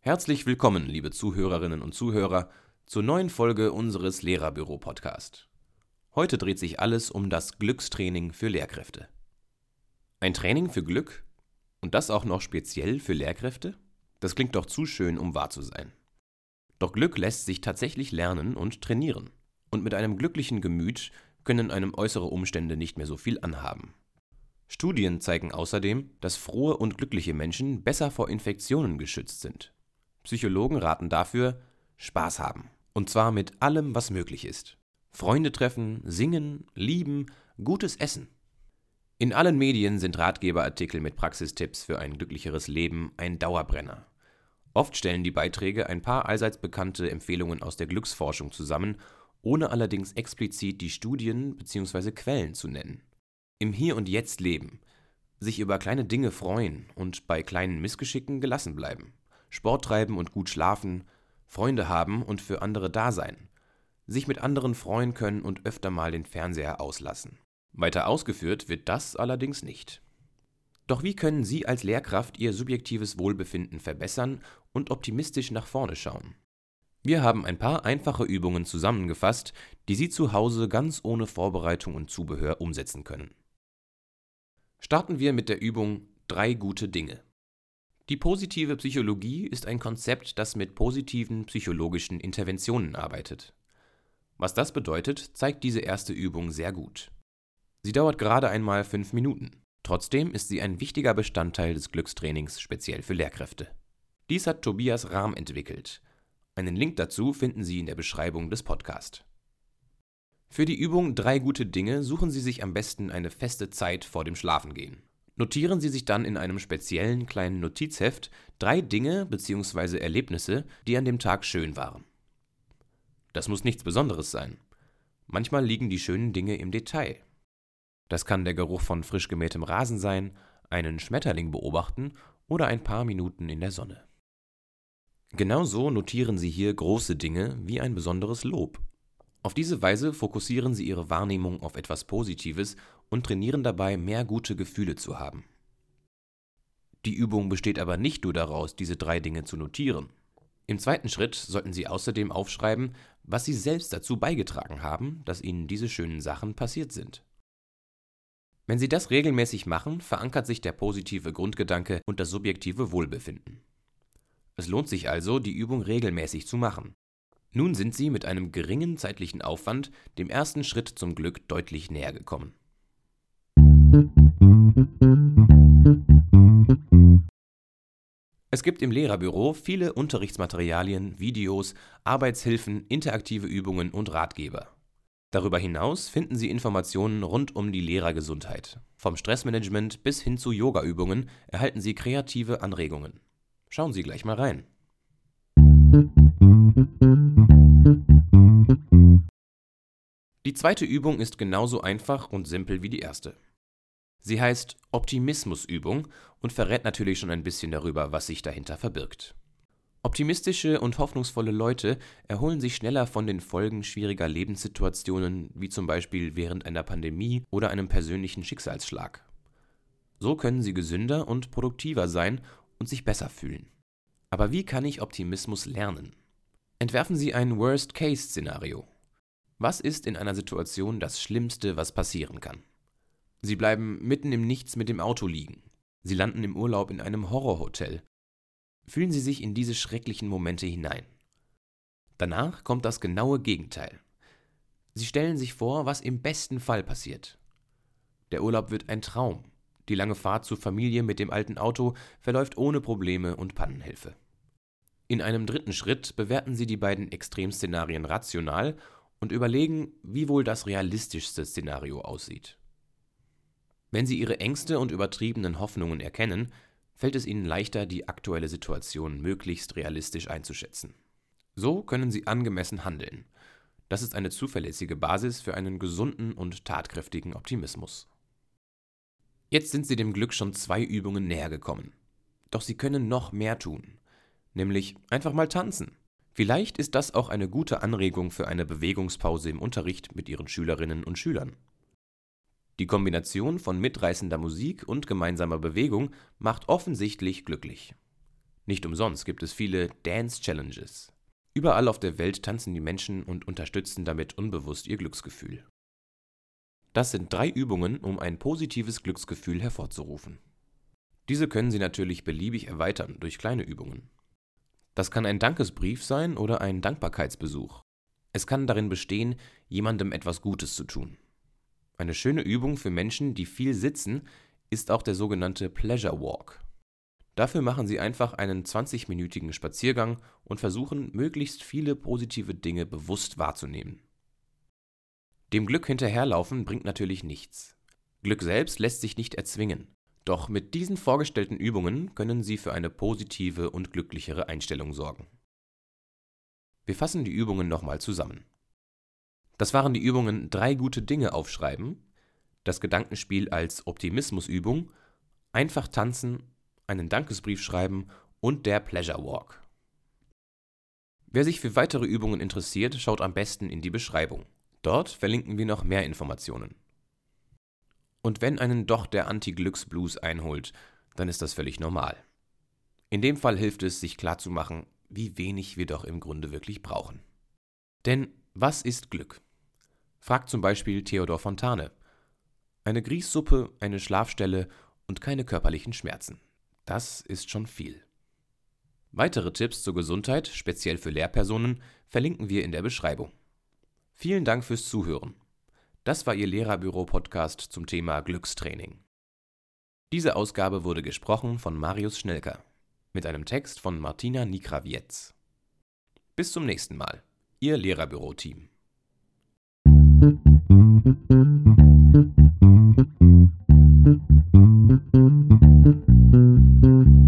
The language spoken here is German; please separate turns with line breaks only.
Herzlich willkommen, liebe Zuhörerinnen und Zuhörer, zur neuen Folge unseres Lehrerbüro-Podcast. Heute dreht sich alles um das Glückstraining für Lehrkräfte. Ein Training für Glück? Und das auch noch speziell für Lehrkräfte? Das klingt doch zu schön, um wahr zu sein. Doch Glück lässt sich tatsächlich lernen und trainieren. Und mit einem glücklichen Gemüt können einem äußere Umstände nicht mehr so viel anhaben. Studien zeigen außerdem, dass frohe und glückliche Menschen besser vor Infektionen geschützt sind. Psychologen raten dafür, Spaß haben. Und zwar mit allem, was möglich ist. Freunde treffen, singen, lieben, gutes Essen. In allen Medien sind Ratgeberartikel mit Praxistipps für ein glücklicheres Leben ein Dauerbrenner. Oft stellen die Beiträge ein paar allseits bekannte Empfehlungen aus der Glücksforschung zusammen, ohne allerdings explizit die Studien bzw. Quellen zu nennen. Im Hier und Jetzt leben, sich über kleine Dinge freuen und bei kleinen Missgeschicken gelassen bleiben, Sport treiben und gut schlafen, Freunde haben und für andere da sein, sich mit anderen freuen können und öfter mal den Fernseher auslassen. Weiter ausgeführt wird das allerdings nicht. Doch wie können Sie als Lehrkraft Ihr subjektives Wohlbefinden verbessern und optimistisch nach vorne schauen? Wir haben ein paar einfache Übungen zusammengefasst, die Sie zu Hause ganz ohne Vorbereitung und Zubehör umsetzen können. Starten wir mit der Übung Drei gute Dinge. Die positive Psychologie ist ein Konzept, das mit positiven psychologischen Interventionen arbeitet. Was das bedeutet, zeigt diese erste Übung sehr gut. Sie dauert gerade einmal fünf Minuten. Trotzdem ist sie ein wichtiger Bestandteil des Glückstrainings speziell für Lehrkräfte. Dies hat Tobias Rahm entwickelt. Einen Link dazu finden Sie in der Beschreibung des Podcasts. Für die Übung Drei gute Dinge suchen Sie sich am besten eine feste Zeit vor dem Schlafengehen. Notieren Sie sich dann in einem speziellen kleinen Notizheft drei Dinge bzw. Erlebnisse, die an dem Tag schön waren. Das muss nichts Besonderes sein. Manchmal liegen die schönen Dinge im Detail. Das kann der Geruch von frisch gemähtem Rasen sein, einen Schmetterling beobachten oder ein paar Minuten in der Sonne. Genauso notieren Sie hier große Dinge wie ein besonderes Lob. Auf diese Weise fokussieren Sie Ihre Wahrnehmung auf etwas Positives und trainieren dabei, mehr gute Gefühle zu haben. Die Übung besteht aber nicht nur daraus, diese drei Dinge zu notieren. Im zweiten Schritt sollten Sie außerdem aufschreiben, was Sie selbst dazu beigetragen haben, dass Ihnen diese schönen Sachen passiert sind. Wenn Sie das regelmäßig machen, verankert sich der positive Grundgedanke und das subjektive Wohlbefinden. Es lohnt sich also, die Übung regelmäßig zu machen. Nun sind Sie mit einem geringen zeitlichen Aufwand dem ersten Schritt zum Glück deutlich näher gekommen. Es gibt im Lehrerbüro viele Unterrichtsmaterialien, Videos, Arbeitshilfen, interaktive Übungen und Ratgeber. Darüber hinaus finden Sie Informationen rund um die Lehrergesundheit. Vom Stressmanagement bis hin zu Yogaübungen erhalten Sie kreative Anregungen. Schauen Sie gleich mal rein. Die zweite Übung ist genauso einfach und simpel wie die erste. Sie heißt Optimismusübung und verrät natürlich schon ein bisschen darüber, was sich dahinter verbirgt. Optimistische und hoffnungsvolle Leute erholen sich schneller von den Folgen schwieriger Lebenssituationen, wie zum Beispiel während einer Pandemie oder einem persönlichen Schicksalsschlag. So können sie gesünder und produktiver sein und sich besser fühlen. Aber wie kann ich Optimismus lernen? Entwerfen Sie ein Worst-Case-Szenario. Was ist in einer Situation das Schlimmste, was passieren kann? Sie bleiben mitten im Nichts mit dem Auto liegen. Sie landen im Urlaub in einem Horrorhotel. Fühlen Sie sich in diese schrecklichen Momente hinein. Danach kommt das genaue Gegenteil. Sie stellen sich vor, was im besten Fall passiert. Der Urlaub wird ein Traum. Die lange Fahrt zur Familie mit dem alten Auto verläuft ohne Probleme und Pannenhilfe. In einem dritten Schritt bewerten Sie die beiden Extremszenarien rational und überlegen, wie wohl das realistischste Szenario aussieht. Wenn Sie Ihre Ängste und übertriebenen Hoffnungen erkennen, fällt es Ihnen leichter, die aktuelle Situation möglichst realistisch einzuschätzen. So können Sie angemessen handeln. Das ist eine zuverlässige Basis für einen gesunden und tatkräftigen Optimismus. Jetzt sind Sie dem Glück schon zwei Übungen näher gekommen. Doch Sie können noch mehr tun. Nämlich einfach mal tanzen. Vielleicht ist das auch eine gute Anregung für eine Bewegungspause im Unterricht mit Ihren Schülerinnen und Schülern. Die Kombination von mitreißender Musik und gemeinsamer Bewegung macht offensichtlich glücklich. Nicht umsonst gibt es viele Dance Challenges. Überall auf der Welt tanzen die Menschen und unterstützen damit unbewusst ihr Glücksgefühl. Das sind drei Übungen, um ein positives Glücksgefühl hervorzurufen. Diese können Sie natürlich beliebig erweitern durch kleine Übungen. Das kann ein Dankesbrief sein oder ein Dankbarkeitsbesuch. Es kann darin bestehen, jemandem etwas Gutes zu tun. Eine schöne Übung für Menschen, die viel sitzen, ist auch der sogenannte Pleasure Walk. Dafür machen Sie einfach einen 20-minütigen Spaziergang und versuchen, möglichst viele positive Dinge bewusst wahrzunehmen. Dem Glück hinterherlaufen bringt natürlich nichts. Glück selbst lässt sich nicht erzwingen. Doch mit diesen vorgestellten Übungen können Sie für eine positive und glücklichere Einstellung sorgen. Wir fassen die Übungen nochmal zusammen. Das waren die Übungen drei gute Dinge aufschreiben, das Gedankenspiel als Optimismusübung, einfach tanzen einen Dankesbrief schreiben und der Pleasure Walk. Wer sich für weitere Übungen interessiert, schaut am besten in die Beschreibung. Dort verlinken wir noch mehr Informationen. Und wenn einen doch der Anti-Glücks-Blues einholt, dann ist das völlig normal. In dem Fall hilft es, sich klarzumachen, wie wenig wir doch im Grunde wirklich brauchen. Denn was ist Glück? Fragt zum Beispiel Theodor Fontane. Eine Grießsuppe, eine Schlafstelle und keine körperlichen Schmerzen. Das ist schon viel. Weitere Tipps zur Gesundheit, speziell für Lehrpersonen, verlinken wir in der Beschreibung. Vielen Dank fürs Zuhören. Das war Ihr Lehrerbüro-Podcast zum Thema Glückstraining. Diese Ausgabe wurde gesprochen von Marius Schnelker mit einem Text von Martina Nikrawietz. Bis zum nächsten Mal, Ihr Lehrerbüro-Team. Thank you.